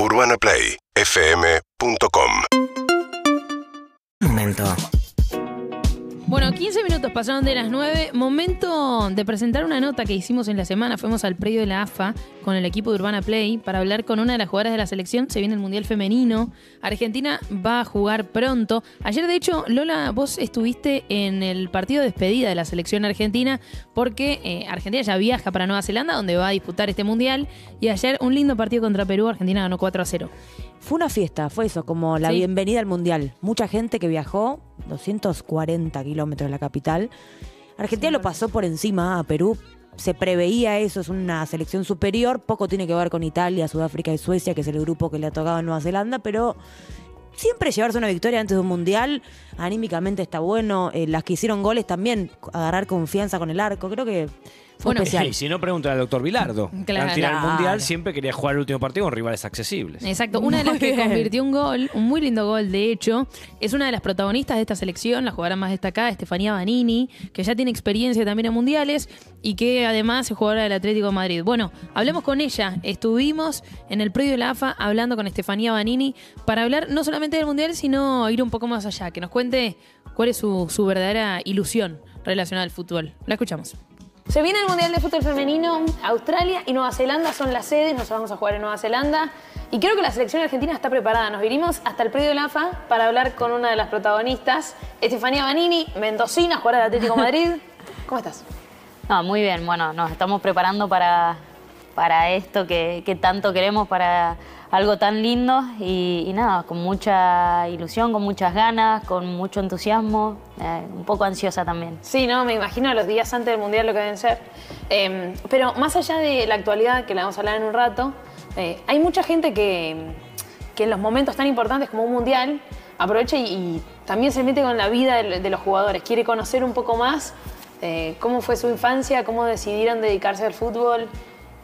UrbanaPlayFM.com Momento. Bueno, 15 minutos pasaron de las 9. Momento de presentar una nota que hicimos en la semana. Fuimos al predio de la AFA con el equipo de Urbana Play para hablar con una de las jugadoras de la selección. Se viene el Mundial Femenino. Argentina va a jugar pronto. Ayer, de hecho, Lola, vos estuviste en el partido de despedida de la selección argentina porque eh, Argentina ya viaja para Nueva Zelanda, donde va a disputar este Mundial. Y ayer, un lindo partido contra Perú. Argentina ganó 4 a 0. Fue una fiesta, fue eso, como la Sí. bienvenida al Mundial. Mucha gente que viajó, 240 kilómetros de la capital. Argentina lo pasó por encima a Perú. Se preveía eso, es una selección superior. Poco tiene que ver con Italia, Sudáfrica y Suecia, que es el grupo que le ha tocado a Nueva Zelanda, pero siempre llevarse una victoria antes de un mundial, anímicamente está bueno. Eh, las que hicieron goles también, agarrar confianza con el arco, creo que fue Bueno, especial. Y si no, pregunta al doctor Vilardo. Claro. Del Claro. Mundial siempre quería jugar el último partido con rivales accesibles. Exacto, una de las que convirtió un gol, un muy lindo gol de hecho, es una de las protagonistas de esta selección, la jugadora más destacada, Estefanía Banini, que ya tiene experiencia también en mundiales y que además es jugadora del Atlético de Madrid. Bueno, hablemos con ella, estuvimos en el predio de la AFA hablando con Estefanía Banini para hablar no solamente del mundial, sino ir un poco más allá, que nos cuente cuál es su, su verdadera ilusión relacionada al fútbol. La escuchamos. Se viene el Mundial de Fútbol Femenino. Australia y Nueva Zelanda son las sedes. Nos vamos a jugar en Nueva Zelanda. Y creo que la selección argentina está preparada. Nos vinimos hasta el predio de la AFA para hablar con una de las protagonistas, Estefanía Banini, mendocina, jugadora del Atlético Madrid. ¿Cómo estás? No, muy bien, bueno, nos estamos preparando para, para esto que, que tanto queremos, para algo tan lindo y, nada, con mucha ilusión, con muchas ganas, con mucho entusiasmo, eh, un poco ansiosa también. Sí, no, me imagino los días antes del Mundial lo que deben ser. Eh, pero más allá de la actualidad, que la vamos a hablar en un rato, eh, hay mucha gente que, que en los momentos tan importantes como un Mundial aprovecha y, también se mete con la vida de, de los jugadores, quiere conocer un poco más eh, cómo fue su infancia, cómo decidieron dedicarse al fútbol.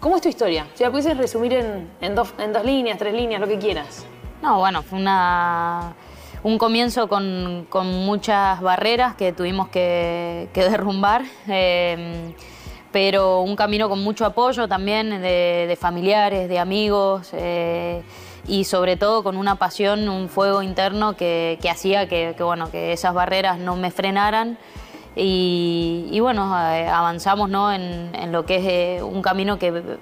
¿Cómo es tu historia? Si la pudieses resumir en, en dos, en dos líneas, tres líneas, lo que quieras. No, bueno, fue una, un comienzo con, con muchas barreras que tuvimos que, que derrumbar, eh, pero un camino con mucho apoyo también de, de familiares, de amigos eh, y sobre todo con una pasión, un fuego interno que, que hacía que, que, bueno, que esas barreras no me frenaran. Y, bueno, eh, avanzamos ¿no? en, en lo que es eh, un camino que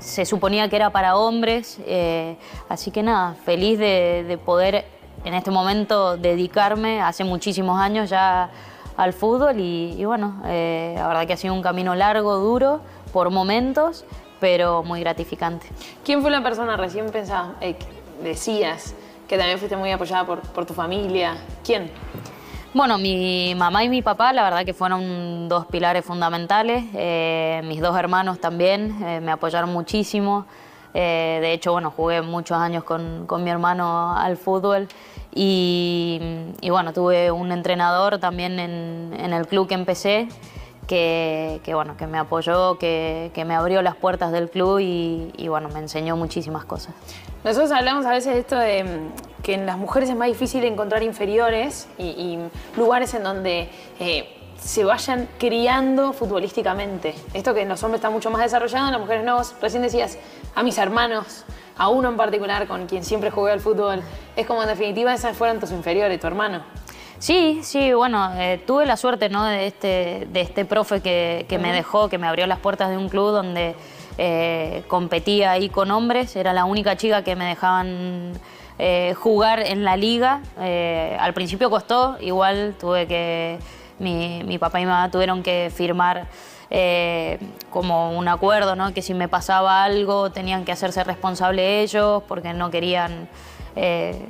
se suponía que era para hombres, eh, así que nada, feliz de, de poder en este momento dedicarme hace muchísimos años ya al fútbol y, bueno, la verdad que ha sido un camino largo, duro, por momentos, pero muy gratificante. ¿Quién fue la persona recién pensada, que decías, que también fuiste muy apoyada por, por tu familia? ¿Quién? Bueno, mi mamá y mi papá, la verdad que fueron dos pilares fundamentales. Eh, mis dos hermanos también eh, me apoyaron muchísimo. Eh, de hecho, bueno, jugué muchos años con, con mi hermano al fútbol. Y, bueno, tuve un entrenador también en, en el club que empecé, que, bueno, que me apoyó, que, que me abrió las puertas del club y, y bueno, me enseñó muchísimas cosas. Nosotros hablamos a veces de esto de mm, que en las mujeres es más difícil encontrar inferiores y, lugares en donde eh, se vayan criando futbolísticamente. Esto que en los hombres está mucho más desarrollado, en las mujeres no. Recién decías a mis hermanos, a uno en particular con quien siempre jugué al fútbol. Es como en definitiva esas fueron tus inferiores, tu hermano. Sí, sí, bueno, eh, tuve la suerte ¿no? de, este, de este profe que, que me dejó, que me abrió las puertas de un club donde eh, competía ahí con hombres, era la única chica que me dejaban eh, jugar en la liga. Eh, al principio costó, igual tuve que, mi, mi papá y mi mamá tuvieron que firmar eh, como un acuerdo, ¿no? que si me pasaba algo tenían que hacerse responsable ellos porque no querían eh,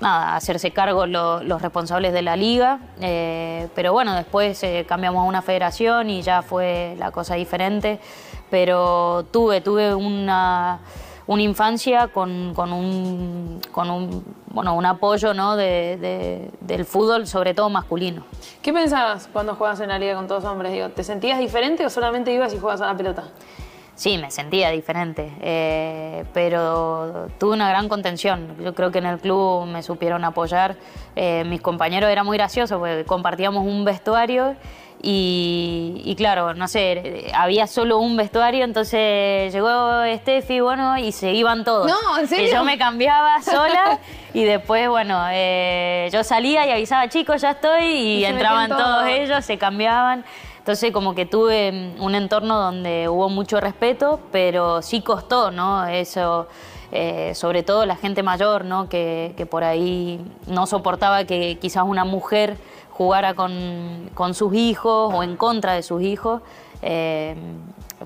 nada, hacerse cargo lo- los responsables de la liga. Eh, pero bueno, después eh, cambiamos a una federación y ya fue la cosa diferente. Pero tuve, tuve una, una infancia con, con un, con un, bueno, un apoyo ¿no? de- de- del fútbol, sobre todo masculino. ¿Qué pensabas cuando jugabas en la liga con todos hombres? ¿Te sentías diferente o solamente ibas y jugabas a la pelota? Sí, me sentía diferente, eh, pero tuve una gran contención. Yo creo que en el club me supieron apoyar. Eh, mis compañeros era muy gracioso porque compartíamos un vestuario Y, y claro, no sé, había solo un vestuario, entonces llegó Steffi, bueno, y se iban todos. No, ¿en serio? Y yo me cambiaba sola y después, bueno, eh, yo salía y avisaba, chicos, ya estoy, y, entraban todos. ellos, se cambiaban. Entonces como que tuve mm, un entorno donde hubo mucho respeto, pero sí costó, ¿no? Eso, eh, sobre todo la gente mayor, ¿no? Que, que por ahí no soportaba que quizás una mujer jugara con, sus hijos o en contra de sus hijos. Eh,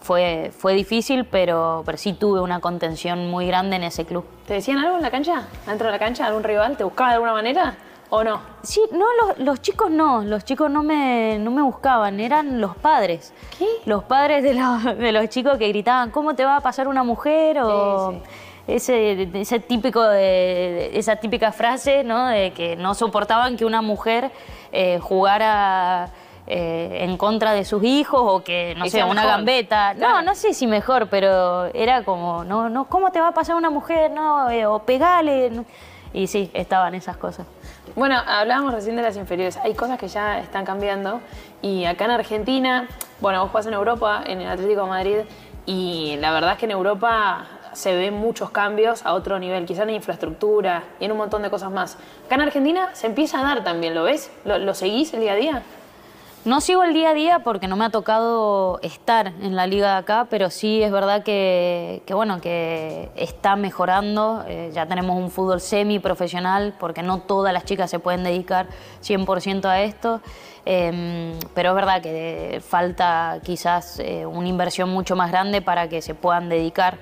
fue, fue difícil, pero, pero sí tuve una contención muy grande en ese club. ¿Te decían algo en la cancha? ¿Dentro de la cancha? ¿Algún rival? ¿Te buscaba de alguna manera? ¿O no? Sí, no, los, los chicos no, los chicos no me, no me buscaban, eran los padres. ¿Qué? Los padres de los, de los chicos que gritaban, ¿cómo te va a pasar una mujer? O Sí, sí. Ese, ese típico de, esa típica frase, ¿no? De que no soportaban que una mujer eh, jugara eh, en contra de sus hijos o que, no sé, una gambeta. Claro. No, no sé si mejor, pero era como, no, no, ¿cómo te va a pasar una mujer? No, Eh, o pegale. Y sí, estaban esas cosas. Bueno, hablábamos recién de las inferiores. Hay cosas que ya están cambiando. Y acá en Argentina, bueno, vos jugás en Europa, en el Atlético de Madrid, y la verdad es que en Europa se ven muchos cambios a otro nivel, quizá en infraestructura y en un montón de cosas más. Acá en Argentina se empieza a dar también, ¿lo ves? ¿Lo, lo seguís el día a día? No sigo el día a día porque no me ha tocado estar en la liga de acá, pero sí es verdad que, bueno, que está mejorando. Eh, ya tenemos un fútbol semi-profesional porque no todas las chicas se pueden dedicar 100% a esto. Eh, pero es verdad que falta quizás eh, una inversión mucho más grande para que se puedan dedicar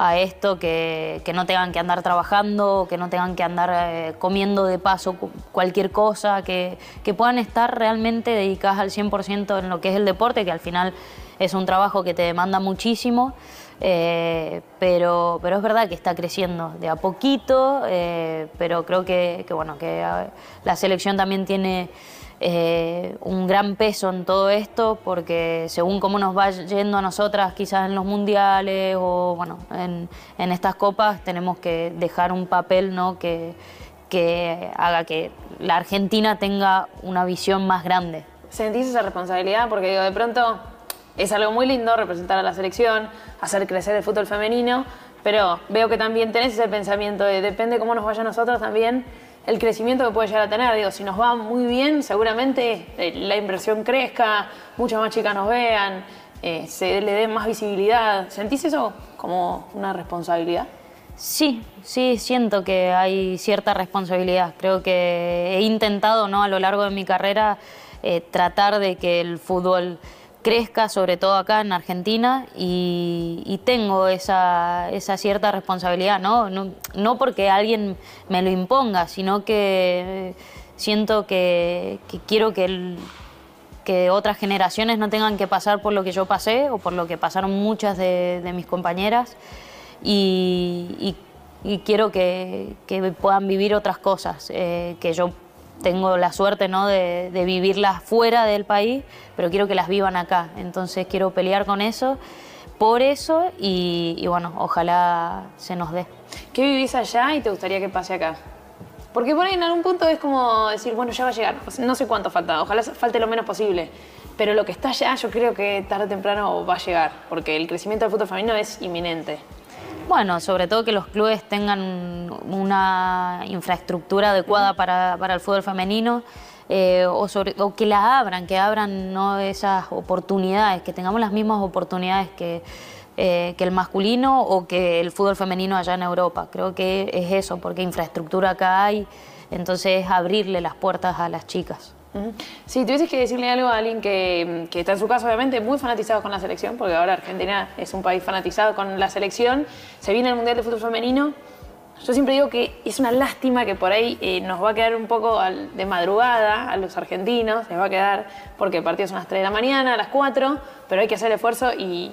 a esto, que, que no tengan que andar trabajando, que no tengan que andar eh, comiendo de paso cu- cualquier cosa, que, que puedan estar realmente dedicadas al 100% en lo que es el deporte, que al final es un trabajo que te demanda muchísimo, eh, pero, pero es verdad que está creciendo de a poquito, eh, pero creo que, que, bueno, que eh, la selección también tiene eh, un gran peso en todo esto porque según cómo nos va yendo a nosotras quizás en los mundiales o bueno en, en estas copas tenemos que dejar un papel ¿no? que, que haga que la Argentina tenga una visión más grande. ¿Sentís esa responsabilidad? Porque digo, de pronto es algo muy lindo representar a la selección, hacer crecer el fútbol femenino, pero veo que también tenés ese pensamiento de depende cómo nos vaya a nosotros también el crecimiento que puede llegar a tener. Digo, si nos va muy bien, seguramente eh, la inversión crezca, muchas más chicas nos vean, eh, se le dé más visibilidad. ¿Sentís eso como una responsabilidad? Sí, sí, siento que hay cierta responsabilidad. Creo que he intentado ¿no? a lo largo de mi carrera eh, tratar de que el fútbol crezca, sobre todo acá en Argentina, y, tengo esa, esa cierta responsabilidad, ¿no? ¿no? no porque alguien me lo imponga, sino que eh, siento que, quiero que el, que otras generaciones no tengan que pasar por lo que yo pasé o por lo que pasaron muchas de, de mis compañeras y, quiero que, que puedan vivir otras cosas, eh, que yo tengo la suerte ¿no? de, vivirlas fuera del país, pero quiero que las vivan acá. Entonces quiero pelear con eso, por eso y, y bueno, ojalá se nos dé. ¿Qué vivís allá y te gustaría que pase acá? Porque por ahí en algún punto es como decir, bueno, ya va a llegar. No sé cuánto falta, ojalá falte lo menos posible. Pero lo que está allá, yo creo que tarde o temprano va a llegar, porque el crecimiento del fútbol femenino es inminente. Bueno, sobre todo que los clubes tengan una infraestructura adecuada para, para el fútbol femenino eh, o, o que la abran, que abran ¿no? esas oportunidades, que tengamos las mismas oportunidades que, eh, que el masculino o que el fútbol femenino allá en Europa. Creo que es eso, porque infraestructura acá hay, entonces es abrirle las puertas a las chicas. Ujú. Si tuvieses que decirle algo a alguien que, que está en su caso, obviamente, muy fanatizado con la selección, porque ahora Argentina es un país fanatizado con la selección, se viene el Mundial de Fútbol Femenino. Yo siempre digo que es una lástima que por ahí eh, nos va a quedar un poco de madrugada a los argentinos, les va a quedar porque el partido son a las 3 de la mañana, a las 4, pero hay que hacer esfuerzo y,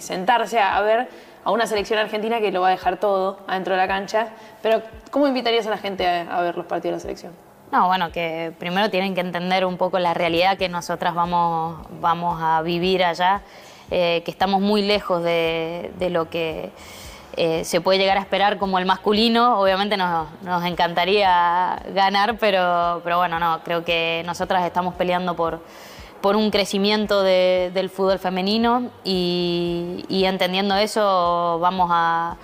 sentarse a, ver a una selección argentina que lo va a dejar todo adentro de la cancha. Pero, ¿cómo invitarías a la gente a ver los partidos de la selección? No, bueno, que primero tienen que entender un poco la realidad que nosotras vamos, vamos a vivir allá, eh, que estamos muy lejos de, de lo que eh, se puede llegar a esperar como el masculino. Obviamente nos, nos encantaría ganar, pero, pero bueno, no, creo que nosotras estamos peleando por, por un crecimiento de- del fútbol femenino y, y entendiendo eso vamos a,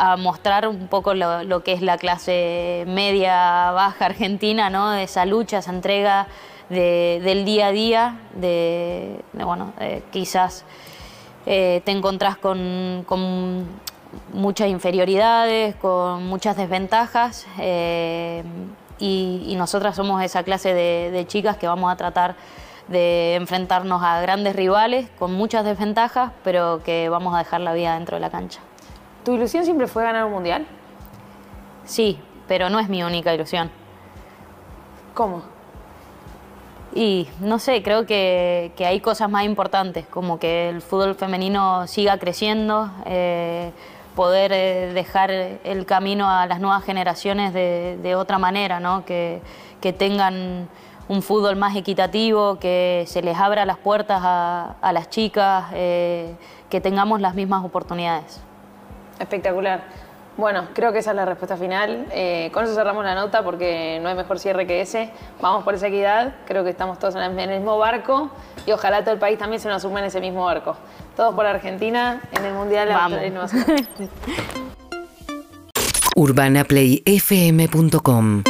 a mostrar un poco lo, que es la clase media baja argentina, ¿no? esa lucha, esa entrega de- del día a día, de, bueno, eh, quizás eh, te encontrás con, muchas inferioridades, con muchas desventajas eh, y, nosotras somos esa clase de chicas que vamos a tratar de enfrentarnos a grandes rivales con muchas desventajas, pero que vamos a dejar la vida dentro de la cancha. ¿Tu ilusión siempre fue ganar un mundial? Sí, pero no es mi única ilusión. ¿Cómo? Y no sé, creo que, que hay cosas más importantes, como que el fútbol femenino siga creciendo, eh, poder eh, dejar el camino a las nuevas generaciones de, de otra manera, ¿no? que, que tengan un fútbol más equitativo, que se les abra las puertas a, a las chicas, eh, que tengamos las mismas oportunidades. Espectacular. Bueno, creo que esa es la respuesta final. Eh, con eso cerramos la nota porque no hay mejor cierre que ese. Vamos por esa equidad. Creo que estamos todos en el mismo barco y ojalá todo el país también se nos sume en ese mismo barco. Todos por Argentina en el Mundial de Vamos. Urbanaplayfm.com